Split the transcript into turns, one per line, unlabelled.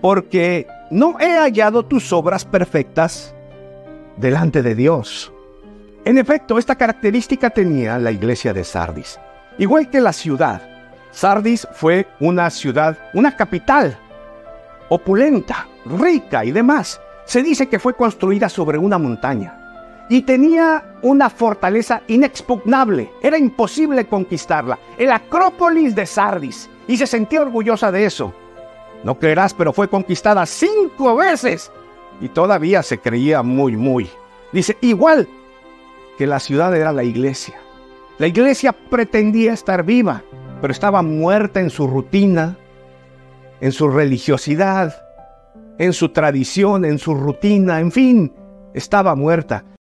porque no he hallado tus obras perfectas delante de Dios. En efecto, esta característica tenía la iglesia de Sardis. Igual que la ciudad, Sardis fue una ciudad, una capital, opulenta, rica y demás. Se dice que fue construida sobre una montaña y tenía una fortaleza inexpugnable. Era imposible conquistarla. El Acrópolis de Sardis. Y se sentía orgullosa de eso. No creerás, pero fue conquistada cinco veces. Y todavía se creía muy, muy. Dice, igual que la ciudad era la iglesia. La iglesia pretendía estar viva, pero estaba muerta en su rutina, en su religiosidad, en su tradición, en su rutina, en fin, estaba muerta.